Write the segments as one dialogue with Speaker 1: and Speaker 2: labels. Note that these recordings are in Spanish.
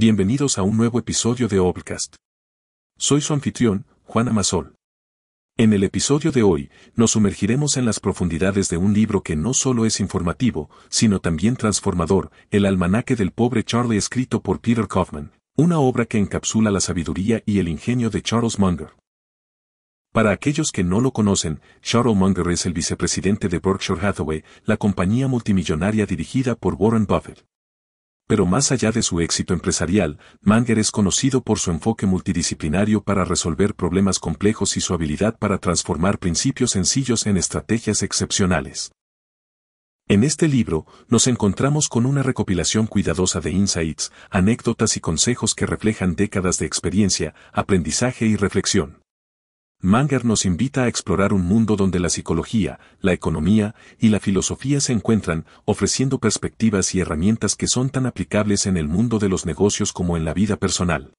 Speaker 1: Bienvenidos a un nuevo episodio de Obcast. Soy su anfitrión, Juan Amasol. En el episodio de hoy, nos sumergiremos en las profundidades de un libro que no solo es informativo, sino también transformador, El almanaque del pobre Charlie escrito por Peter Kaufman, una obra que encapsula la sabiduría y el ingenio de Charles Munger. Para aquellos que no lo conocen, Charles Munger es el vicepresidente de Berkshire Hathaway, la compañía multimillonaria dirigida por Warren Buffett pero más allá de su éxito empresarial, Manger es conocido por su enfoque multidisciplinario para resolver problemas complejos y su habilidad para transformar principios sencillos en estrategias excepcionales. En este libro, nos encontramos con una recopilación cuidadosa de insights, anécdotas y consejos que reflejan décadas de experiencia, aprendizaje y reflexión. Manger nos invita a explorar un mundo donde la psicología, la economía y la filosofía se encuentran, ofreciendo perspectivas y herramientas que son tan aplicables en el mundo de los negocios como en la vida personal.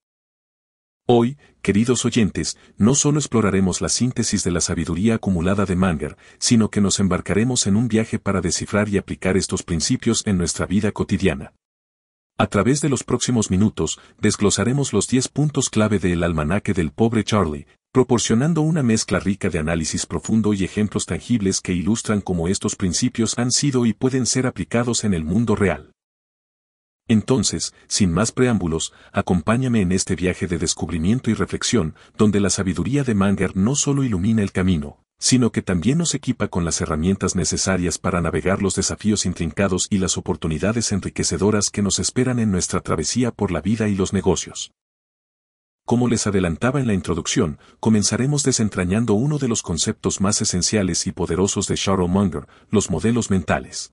Speaker 1: Hoy, queridos oyentes, no solo exploraremos la síntesis de la sabiduría acumulada de Manger, sino que nos embarcaremos en un viaje para descifrar y aplicar estos principios en nuestra vida cotidiana. A través de los próximos minutos, desglosaremos los 10 puntos clave del almanaque del pobre Charlie, proporcionando una mezcla rica de análisis profundo y ejemplos tangibles que ilustran cómo estos principios han sido y pueden ser aplicados en el mundo real. Entonces, sin más preámbulos, acompáñame en este viaje de descubrimiento y reflexión, donde la sabiduría de Manger no solo ilumina el camino, sino que también nos equipa con las herramientas necesarias para navegar los desafíos intrincados y las oportunidades enriquecedoras que nos esperan en nuestra travesía por la vida y los negocios. Como les adelantaba en la introducción, comenzaremos desentrañando uno de los conceptos más esenciales y poderosos de Munger, los modelos mentales.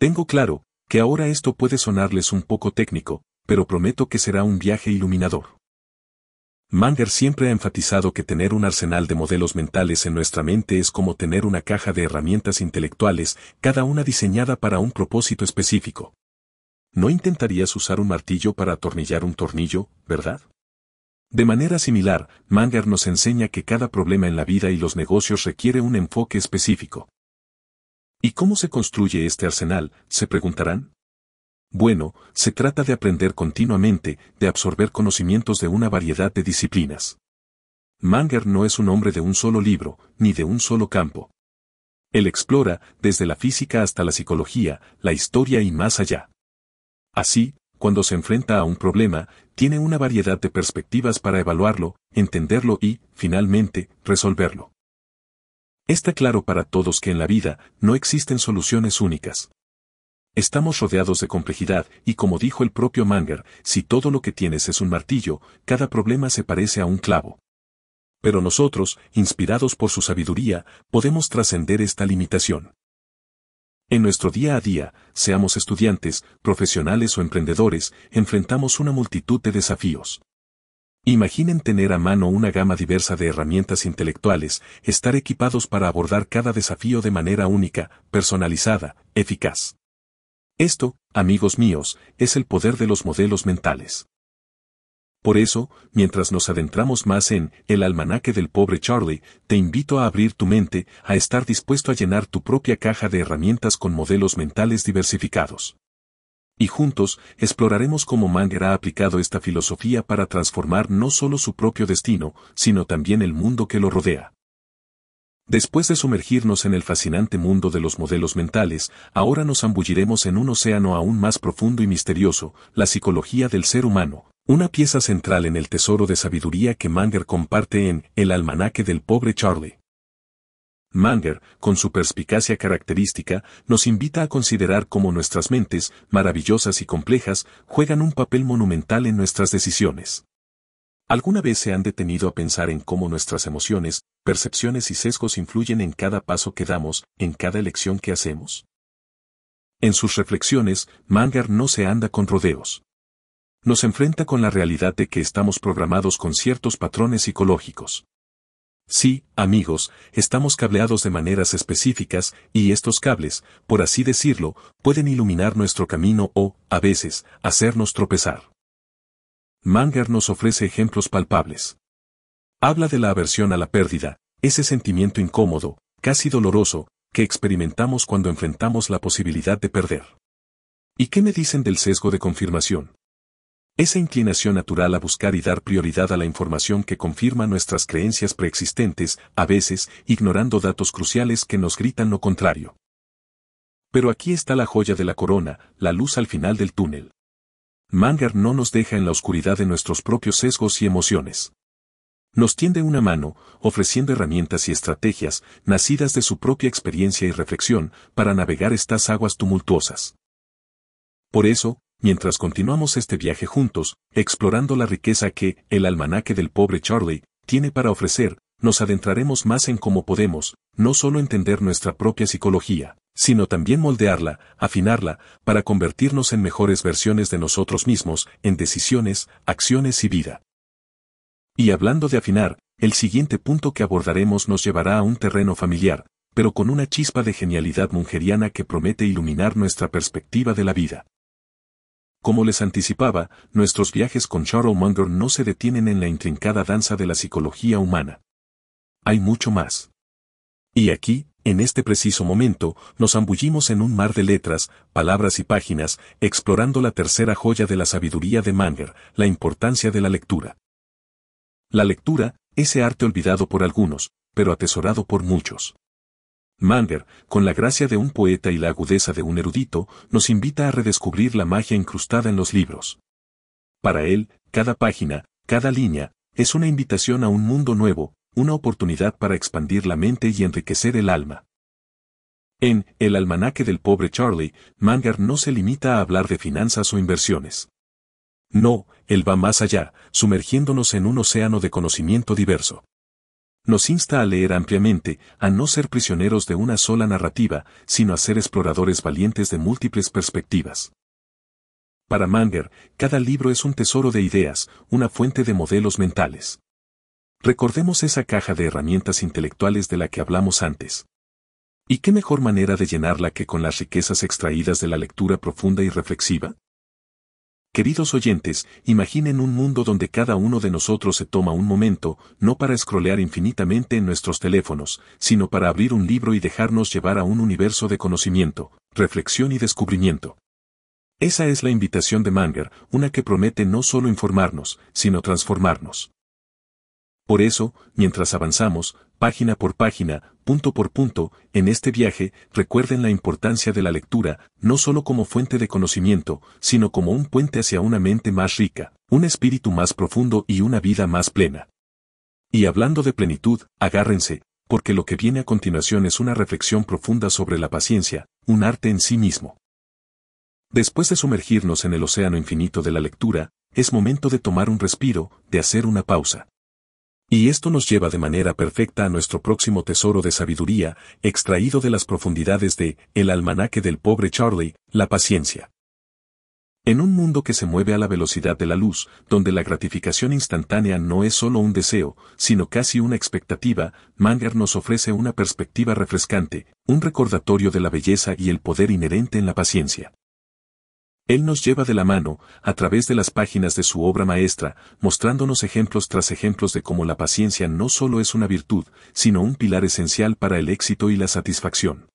Speaker 1: Tengo claro, que ahora esto puede sonarles un poco técnico, pero prometo que será un viaje iluminador. Munger siempre ha enfatizado que tener un arsenal de modelos mentales en nuestra mente es como tener una caja de herramientas intelectuales, cada una diseñada para un propósito específico. ¿No intentarías usar un martillo para atornillar un tornillo, verdad? De manera similar, Manger nos enseña que cada problema en la vida y los negocios requiere un enfoque específico. ¿Y cómo se construye este arsenal? se preguntarán. Bueno, se trata de aprender continuamente, de absorber conocimientos de una variedad de disciplinas. Manger no es un hombre de un solo libro, ni de un solo campo. Él explora, desde la física hasta la psicología, la historia y más allá. Así, cuando se enfrenta a un problema, tiene una variedad de perspectivas para evaluarlo, entenderlo y, finalmente, resolverlo. Está claro para todos que en la vida no existen soluciones únicas. Estamos rodeados de complejidad y como dijo el propio Manger, si todo lo que tienes es un martillo, cada problema se parece a un clavo. Pero nosotros, inspirados por su sabiduría, podemos trascender esta limitación. En nuestro día a día, seamos estudiantes, profesionales o emprendedores, enfrentamos una multitud de desafíos. Imaginen tener a mano una gama diversa de herramientas intelectuales, estar equipados para abordar cada desafío de manera única, personalizada, eficaz. Esto, amigos míos, es el poder de los modelos mentales. Por eso, mientras nos adentramos más en El almanaque del pobre Charlie, te invito a abrir tu mente, a estar dispuesto a llenar tu propia caja de herramientas con modelos mentales diversificados. Y juntos, exploraremos cómo Manger ha aplicado esta filosofía para transformar no solo su propio destino, sino también el mundo que lo rodea. Después de sumergirnos en el fascinante mundo de los modelos mentales, ahora nos zambulliremos en un océano aún más profundo y misterioso, la psicología del ser humano, una pieza central en el tesoro de sabiduría que Manger comparte en El almanaque del pobre Charlie. Manger, con su perspicacia característica, nos invita a considerar cómo nuestras mentes, maravillosas y complejas, juegan un papel monumental en nuestras decisiones. ¿Alguna vez se han detenido a pensar en cómo nuestras emociones, percepciones y sesgos influyen en cada paso que damos, en cada elección que hacemos? En sus reflexiones, Manger no se anda con rodeos nos enfrenta con la realidad de que estamos programados con ciertos patrones psicológicos. Sí, amigos, estamos cableados de maneras específicas, y estos cables, por así decirlo, pueden iluminar nuestro camino o, a veces, hacernos tropezar. Manger nos ofrece ejemplos palpables. Habla de la aversión a la pérdida, ese sentimiento incómodo, casi doloroso, que experimentamos cuando enfrentamos la posibilidad de perder. ¿Y qué me dicen del sesgo de confirmación? Esa inclinación natural a buscar y dar prioridad a la información que confirma nuestras creencias preexistentes, a veces, ignorando datos cruciales que nos gritan lo contrario. Pero aquí está la joya de la corona, la luz al final del túnel. Manger no nos deja en la oscuridad de nuestros propios sesgos y emociones. Nos tiende una mano, ofreciendo herramientas y estrategias, nacidas de su propia experiencia y reflexión, para navegar estas aguas tumultuosas. Por eso, mientras continuamos este viaje juntos, explorando la riqueza que, el almanaque del pobre Charlie, tiene para ofrecer, nos adentraremos más en cómo podemos, no solo entender nuestra propia psicología, sino también moldearla, afinarla, para convertirnos en mejores versiones de nosotros mismos, en decisiones, acciones y vida. Y hablando de afinar, el siguiente punto que abordaremos nos llevará a un terreno familiar, pero con una chispa de genialidad mungeriana que promete iluminar nuestra perspectiva de la vida. Como les anticipaba, nuestros viajes con Charles Munger no se detienen en la intrincada danza de la psicología humana. Hay mucho más. Y aquí, en este preciso momento, nos zambullimos en un mar de letras, palabras y páginas, explorando la tercera joya de la sabiduría de Manger, la importancia de la lectura. La lectura, ese arte olvidado por algunos, pero atesorado por muchos. Manger, con la gracia de un poeta y la agudeza de un erudito, nos invita a redescubrir la magia incrustada en los libros. Para él, cada página, cada línea, es una invitación a un mundo nuevo, una oportunidad para expandir la mente y enriquecer el alma. En El almanaque del pobre Charlie, Manger no se limita a hablar de finanzas o inversiones. No, él va más allá, sumergiéndonos en un océano de conocimiento diverso. Nos insta a leer ampliamente, a no ser prisioneros de una sola narrativa, sino a ser exploradores valientes de múltiples perspectivas. Para Manger, cada libro es un tesoro de ideas, una fuente de modelos mentales. Recordemos esa caja de herramientas intelectuales de la que hablamos antes. ¿Y qué mejor manera de llenarla que con las riquezas extraídas de la lectura profunda y reflexiva? Queridos oyentes, imaginen un mundo donde cada uno de nosotros se toma un momento, no para escrolear infinitamente en nuestros teléfonos, sino para abrir un libro y dejarnos llevar a un universo de conocimiento, reflexión y descubrimiento. Esa es la invitación de Manger, una que promete no solo informarnos, sino transformarnos. Por eso, mientras avanzamos, página por página, punto por punto, en este viaje, recuerden la importancia de la lectura, no solo como fuente de conocimiento, sino como un puente hacia una mente más rica, un espíritu más profundo y una vida más plena. Y hablando de plenitud, agárrense, porque lo que viene a continuación es una reflexión profunda sobre la paciencia, un arte en sí mismo. Después de sumergirnos en el océano infinito de la lectura, es momento de tomar un respiro, de hacer una pausa. Y esto nos lleva de manera perfecta a nuestro próximo tesoro de sabiduría, extraído de las profundidades de El almanaque del pobre Charlie, la paciencia. En un mundo que se mueve a la velocidad de la luz, donde la gratificación instantánea no es solo un deseo, sino casi una expectativa, Manger nos ofrece una perspectiva refrescante, un recordatorio de la belleza y el poder inherente en la paciencia. Él nos lleva de la mano, a través de las páginas de su obra maestra, mostrándonos ejemplos tras ejemplos de cómo la paciencia no solo es una virtud, sino un pilar esencial para el éxito y la satisfacción.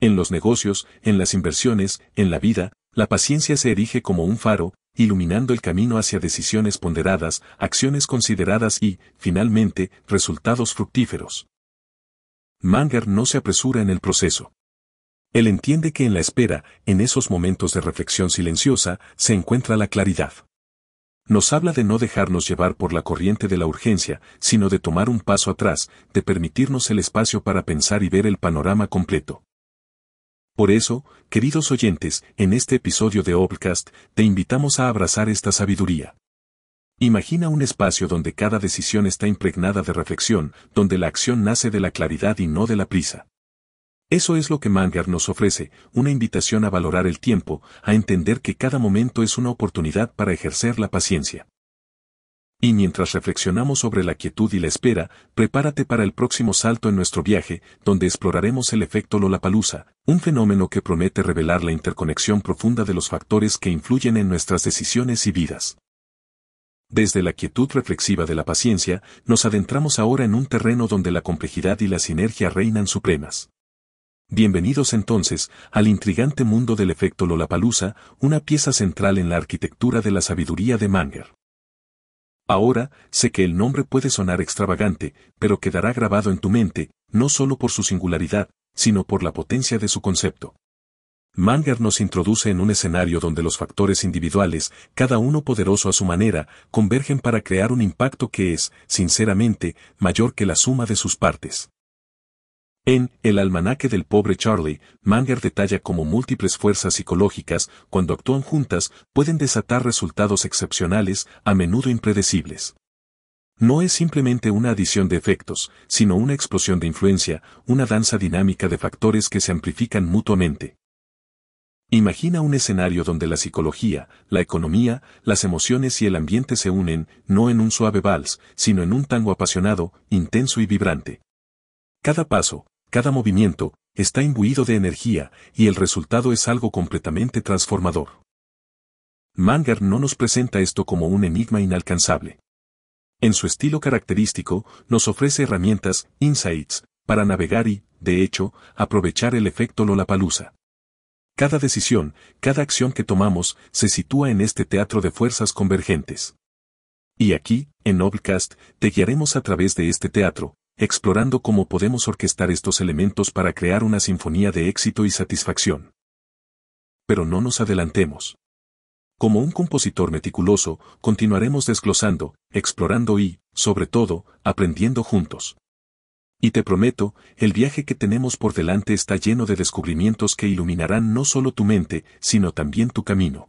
Speaker 1: En los negocios, en las inversiones, en la vida, la paciencia se erige como un faro, iluminando el camino hacia decisiones ponderadas, acciones consideradas y, finalmente, resultados fructíferos. Manger no se apresura en el proceso. Él entiende que en la espera, en esos momentos de reflexión silenciosa, se encuentra la claridad. Nos habla de no dejarnos llevar por la corriente de la urgencia, sino de tomar un paso atrás, de permitirnos el espacio para pensar y ver el panorama completo. Por eso, queridos oyentes, en este episodio de Obcast, te invitamos a abrazar esta sabiduría. Imagina un espacio donde cada decisión está impregnada de reflexión, donde la acción nace de la claridad y no de la prisa. Eso es lo que Manger nos ofrece, una invitación a valorar el tiempo, a entender que cada momento es una oportunidad para ejercer la paciencia. Y mientras reflexionamos sobre la quietud y la espera, prepárate para el próximo salto en nuestro viaje, donde exploraremos el efecto Lollapalooza, un fenómeno que promete revelar la interconexión profunda de los factores que influyen en nuestras decisiones y vidas. Desde la quietud reflexiva de la paciencia, nos adentramos ahora en un terreno donde la complejidad y la sinergia reinan supremas. Bienvenidos entonces al intrigante mundo del efecto Lollapalooza, una pieza central en la arquitectura de la sabiduría de Manger. Ahora, sé que el nombre puede sonar extravagante, pero quedará grabado en tu mente, no solo por su singularidad, sino por la potencia de su concepto. Manger nos introduce en un escenario donde los factores individuales, cada uno poderoso a su manera, convergen para crear un impacto que es, sinceramente, mayor que la suma de sus partes. En El almanaque del pobre Charlie, Manger detalla cómo múltiples fuerzas psicológicas, cuando actúan juntas, pueden desatar resultados excepcionales, a menudo impredecibles. No es simplemente una adición de efectos, sino una explosión de influencia, una danza dinámica de factores que se amplifican mutuamente. Imagina un escenario donde la psicología, la economía, las emociones y el ambiente se unen, no en un suave vals, sino en un tango apasionado, intenso y vibrante. Cada paso, cada movimiento, está imbuido de energía, y el resultado es algo completamente transformador. Manger no nos presenta esto como un enigma inalcanzable. En su estilo característico, nos ofrece herramientas, insights, para navegar y, de hecho, aprovechar el efecto Lollapalooza. Cada decisión, cada acción que tomamos, se sitúa en este teatro de fuerzas convergentes. Y aquí, en Noblecast, te guiaremos a través de este teatro, explorando cómo podemos orquestar estos elementos para crear una sinfonía de éxito y satisfacción. Pero no nos adelantemos. Como un compositor meticuloso, continuaremos desglosando, explorando y, sobre todo, aprendiendo juntos. Y te prometo, el viaje que tenemos por delante está lleno de descubrimientos que iluminarán no solo tu mente, sino también tu camino.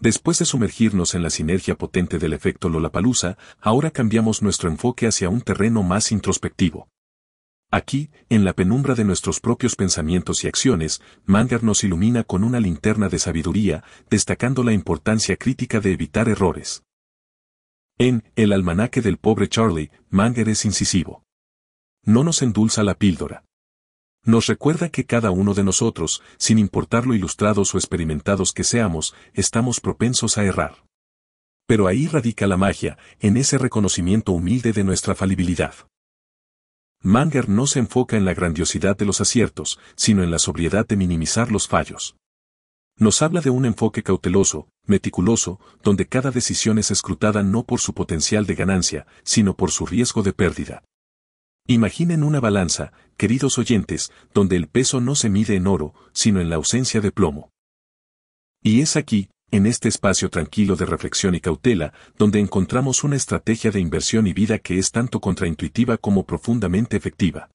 Speaker 1: Después de sumergirnos en la sinergia potente del efecto Lollapalooza, ahora cambiamos nuestro enfoque hacia un terreno más introspectivo. Aquí, en la penumbra de nuestros propios pensamientos y acciones, Manger nos ilumina con una linterna de sabiduría, destacando la importancia crítica de evitar errores. En El almanaque del pobre Charlie, Manger es incisivo no nos endulza la píldora. Nos recuerda que cada uno de nosotros, sin importar lo ilustrados o experimentados que seamos, estamos propensos a errar. Pero ahí radica la magia, en ese reconocimiento humilde de nuestra falibilidad. Manger no se enfoca en la grandiosidad de los aciertos, sino en la sobriedad de minimizar los fallos. Nos habla de un enfoque cauteloso, meticuloso, donde cada decisión es escrutada no por su potencial de ganancia, sino por su riesgo de pérdida. Imaginen una balanza, queridos oyentes, donde el peso no se mide en oro, sino en la ausencia de plomo. Y es aquí, en este espacio tranquilo de reflexión y cautela, donde encontramos una estrategia de inversión y vida que es tanto contraintuitiva como profundamente efectiva.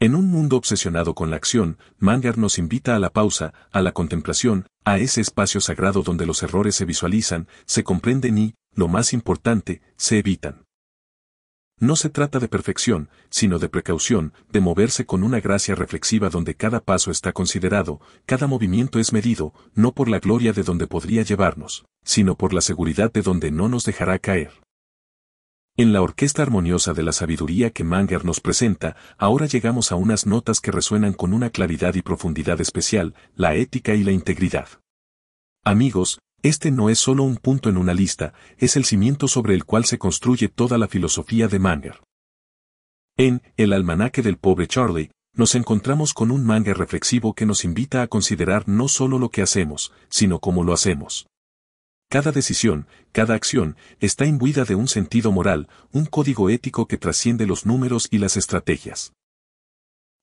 Speaker 1: En un mundo obsesionado con la acción, Manger nos invita a la pausa, a la contemplación, a ese espacio sagrado donde los errores se visualizan, se comprenden y, lo más importante, se evitan. No se trata de perfección, sino de precaución, de moverse con una gracia reflexiva donde cada paso está considerado, cada movimiento es medido, no por la gloria de donde podría llevarnos, sino por la seguridad de donde no nos dejará caer. En la orquesta armoniosa de la sabiduría que Manger nos presenta, ahora llegamos a unas notas que resuenan con una claridad y profundidad especial, la ética y la integridad. Amigos, este no es solo un punto en una lista, es el cimiento sobre el cual se construye toda la filosofía de Manger. En El almanaque del pobre Charlie, nos encontramos con un manga reflexivo que nos invita a considerar no solo lo que hacemos, sino cómo lo hacemos. Cada decisión, cada acción, está imbuida de un sentido moral, un código ético que trasciende los números y las estrategias.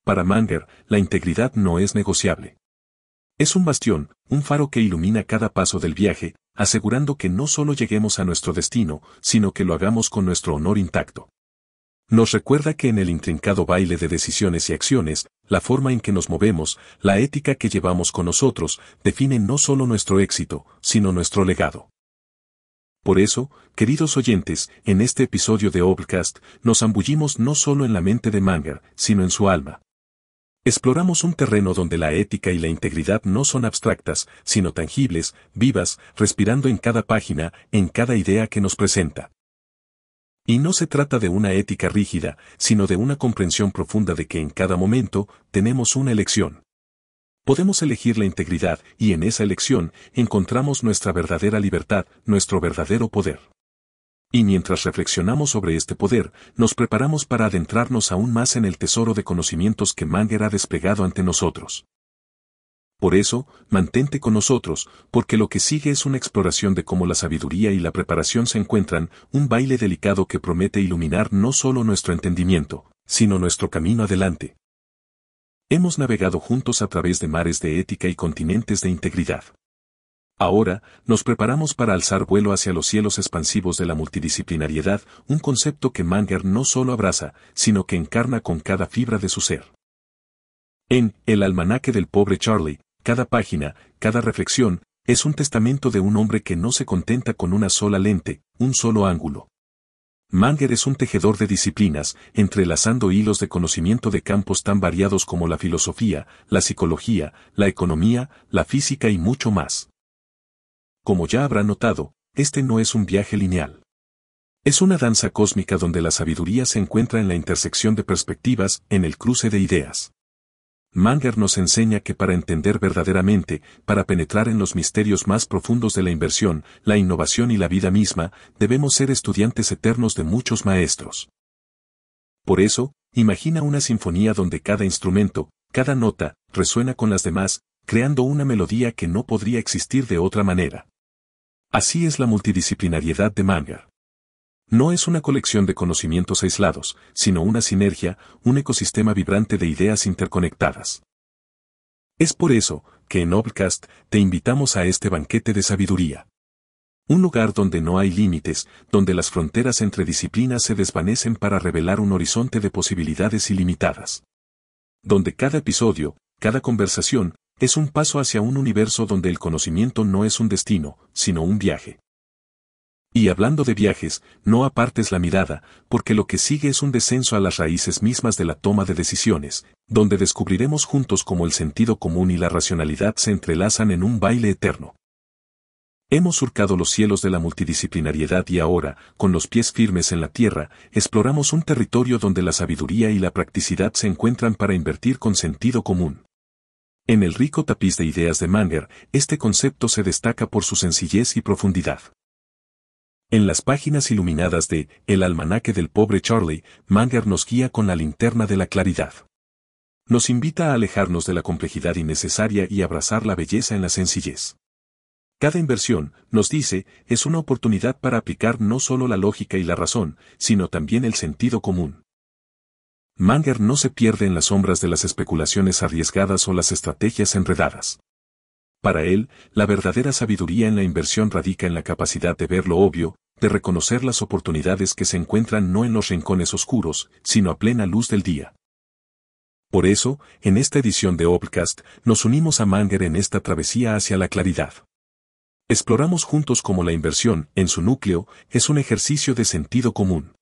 Speaker 1: Para Manger, la integridad no es negociable. Es un bastión, un faro que ilumina cada paso del viaje, asegurando que no solo lleguemos a nuestro destino, sino que lo hagamos con nuestro honor intacto. Nos recuerda que en el intrincado baile de decisiones y acciones, la forma en que nos movemos, la ética que llevamos con nosotros, define no solo nuestro éxito, sino nuestro legado. Por eso, queridos oyentes, en este episodio de Obcast, nos zambullimos no solo en la mente de Manger, sino en su alma. Exploramos un terreno donde la ética y la integridad no son abstractas, sino tangibles, vivas, respirando en cada página, en cada idea que nos presenta. Y no se trata de una ética rígida, sino de una comprensión profunda de que en cada momento tenemos una elección. Podemos elegir la integridad y en esa elección encontramos nuestra verdadera libertad, nuestro verdadero poder. Y mientras reflexionamos sobre este poder, nos preparamos para adentrarnos aún más en el tesoro de conocimientos que Manger ha desplegado ante nosotros. Por eso, mantente con nosotros, porque lo que sigue es una exploración de cómo la sabiduría y la preparación se encuentran, un baile delicado que promete iluminar no solo nuestro entendimiento, sino nuestro camino adelante. Hemos navegado juntos a través de mares de ética y continentes de integridad. Ahora, nos preparamos para alzar vuelo hacia los cielos expansivos de la multidisciplinariedad, un concepto que Manger no solo abraza, sino que encarna con cada fibra de su ser. En El almanaque del pobre Charlie, cada página, cada reflexión, es un testamento de un hombre que no se contenta con una sola lente, un solo ángulo. Manger es un tejedor de disciplinas, entrelazando hilos de conocimiento de campos tan variados como la filosofía, la psicología, la economía, la física y mucho más. Como ya habrá notado, este no es un viaje lineal. Es una danza cósmica donde la sabiduría se encuentra en la intersección de perspectivas, en el cruce de ideas. Manger nos enseña que para entender verdaderamente, para penetrar en los misterios más profundos de la inversión, la innovación y la vida misma, debemos ser estudiantes eternos de muchos maestros. Por eso, imagina una sinfonía donde cada instrumento, cada nota, resuena con las demás, creando una melodía que no podría existir de otra manera. Así es la multidisciplinariedad de Manger. No es una colección de conocimientos aislados, sino una sinergia, un ecosistema vibrante de ideas interconectadas. Es por eso, que en Obcast te invitamos a este banquete de sabiduría. Un lugar donde no hay límites, donde las fronteras entre disciplinas se desvanecen para revelar un horizonte de posibilidades ilimitadas. Donde cada episodio, cada conversación, es un paso hacia un universo donde el conocimiento no es un destino, sino un viaje. Y hablando de viajes, no apartes la mirada, porque lo que sigue es un descenso a las raíces mismas de la toma de decisiones, donde descubriremos juntos cómo el sentido común y la racionalidad se entrelazan en un baile eterno. Hemos surcado los cielos de la multidisciplinariedad y ahora, con los pies firmes en la tierra, exploramos un territorio donde la sabiduría y la practicidad se encuentran para invertir con sentido común. En el rico tapiz de ideas de Manger, este concepto se destaca por su sencillez y profundidad. En las páginas iluminadas de El almanaque del pobre Charlie, Manger nos guía con la linterna de la claridad. Nos invita a alejarnos de la complejidad innecesaria y abrazar la belleza en la sencillez. Cada inversión, nos dice, es una oportunidad para aplicar no solo la lógica y la razón, sino también el sentido común. Manger no se pierde en las sombras de las especulaciones arriesgadas o las estrategias enredadas. Para él, la verdadera sabiduría en la inversión radica en la capacidad de ver lo obvio, de reconocer las oportunidades que se encuentran no en los rincones oscuros, sino a plena luz del día. Por eso, en esta edición de Obcast, nos unimos a Manger en esta travesía hacia la claridad. Exploramos juntos cómo la inversión, en su núcleo, es un ejercicio de sentido común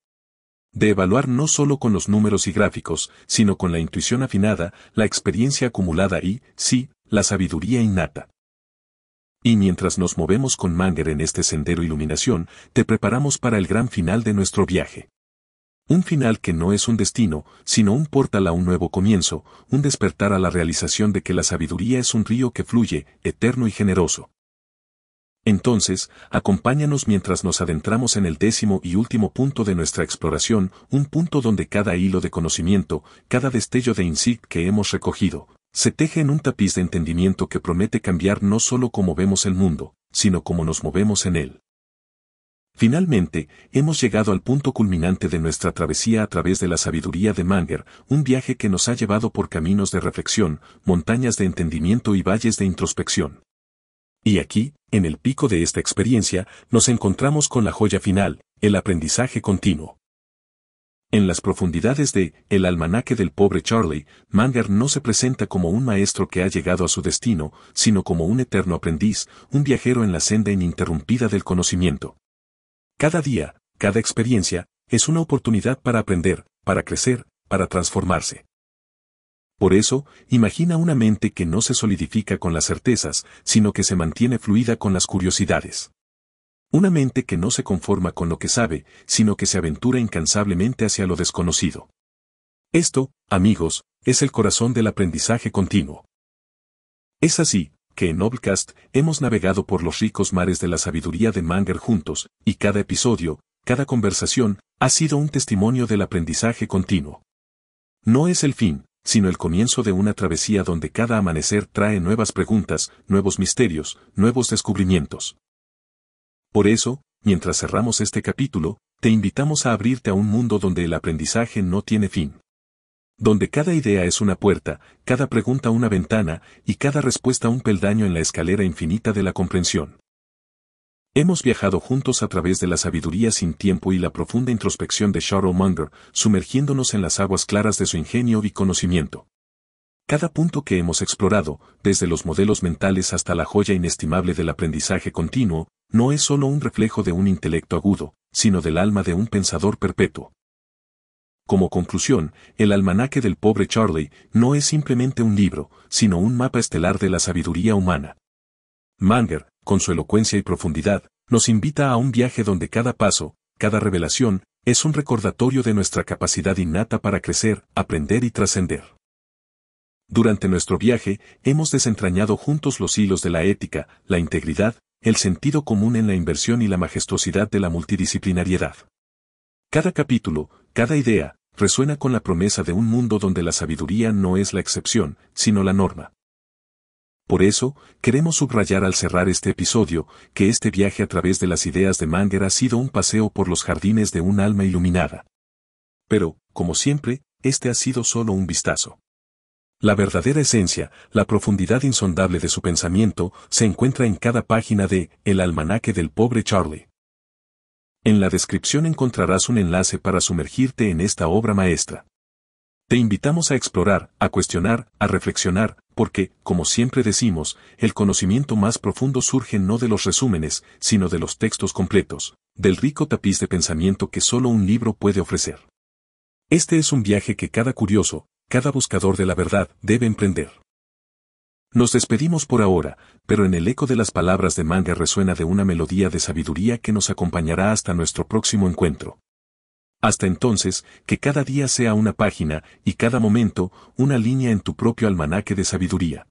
Speaker 1: de evaluar no solo con los números y gráficos, sino con la intuición afinada, la experiencia acumulada y, sí, la sabiduría innata. Y mientras nos movemos con Manger en este sendero iluminación, te preparamos para el gran final de nuestro viaje. Un final que no es un destino, sino un portal a un nuevo comienzo, un despertar a la realización de que la sabiduría es un río que fluye, eterno y generoso. Entonces, acompáñanos mientras nos adentramos en el décimo y último punto de nuestra exploración, un punto donde cada hilo de conocimiento, cada destello de insight que hemos recogido, se teje en un tapiz de entendimiento que promete cambiar no solo cómo vemos el mundo, sino cómo nos movemos en él. Finalmente, hemos llegado al punto culminante de nuestra travesía a través de la sabiduría de Manger, un viaje que nos ha llevado por caminos de reflexión, montañas de entendimiento y valles de introspección. Y aquí, en el pico de esta experiencia, nos encontramos con la joya final, el aprendizaje continuo. En las profundidades de El almanaque del pobre Charlie, Manger no se presenta como un maestro que ha llegado a su destino, sino como un eterno aprendiz, un viajero en la senda ininterrumpida del conocimiento. Cada día, cada experiencia, es una oportunidad para aprender, para crecer, para transformarse. Por eso, imagina una mente que no se solidifica con las certezas, sino que se mantiene fluida con las curiosidades. Una mente que no se conforma con lo que sabe, sino que se aventura incansablemente hacia lo desconocido. Esto, amigos, es el corazón del aprendizaje continuo. Es así, que en Noblecast hemos navegado por los ricos mares de la sabiduría de Manger juntos, y cada episodio, cada conversación, ha sido un testimonio del aprendizaje continuo. No es el fin, sino el comienzo de una travesía donde cada amanecer trae nuevas preguntas, nuevos misterios, nuevos descubrimientos. Por eso, mientras cerramos este capítulo, te invitamos a abrirte a un mundo donde el aprendizaje no tiene fin. Donde cada idea es una puerta, cada pregunta una ventana, y cada respuesta un peldaño en la escalera infinita de la comprensión. Hemos viajado juntos a través de la sabiduría sin tiempo y la profunda introspección de Charles Munger, sumergiéndonos en las aguas claras de su ingenio y conocimiento. Cada punto que hemos explorado, desde los modelos mentales hasta la joya inestimable del aprendizaje continuo, no es solo un reflejo de un intelecto agudo, sino del alma de un pensador perpetuo. Como conclusión, el almanaque del pobre Charlie no es simplemente un libro, sino un mapa estelar de la sabiduría humana. Manger, con su elocuencia y profundidad, nos invita a un viaje donde cada paso, cada revelación, es un recordatorio de nuestra capacidad innata para crecer, aprender y trascender. Durante nuestro viaje, hemos desentrañado juntos los hilos de la ética, la integridad, el sentido común en la inversión y la majestuosidad de la multidisciplinariedad. Cada capítulo, cada idea, resuena con la promesa de un mundo donde la sabiduría no es la excepción, sino la norma. Por eso, queremos subrayar al cerrar este episodio, que este viaje a través de las ideas de Manger ha sido un paseo por los jardines de un alma iluminada. Pero, como siempre, este ha sido solo un vistazo. La verdadera esencia, la profundidad insondable de su pensamiento, se encuentra en cada página de El almanaque del pobre Charlie. En la descripción encontrarás un enlace para sumergirte en esta obra maestra. Te invitamos a explorar, a cuestionar, a reflexionar, porque, como siempre decimos, el conocimiento más profundo surge no de los resúmenes, sino de los textos completos, del rico tapiz de pensamiento que solo un libro puede ofrecer. Este es un viaje que cada curioso, cada buscador de la verdad debe emprender. Nos despedimos por ahora, pero en el eco de las palabras de Manga resuena de una melodía de sabiduría que nos acompañará hasta nuestro próximo encuentro. Hasta entonces, que cada día sea una página, y cada momento, una línea en tu propio almanaque de sabiduría.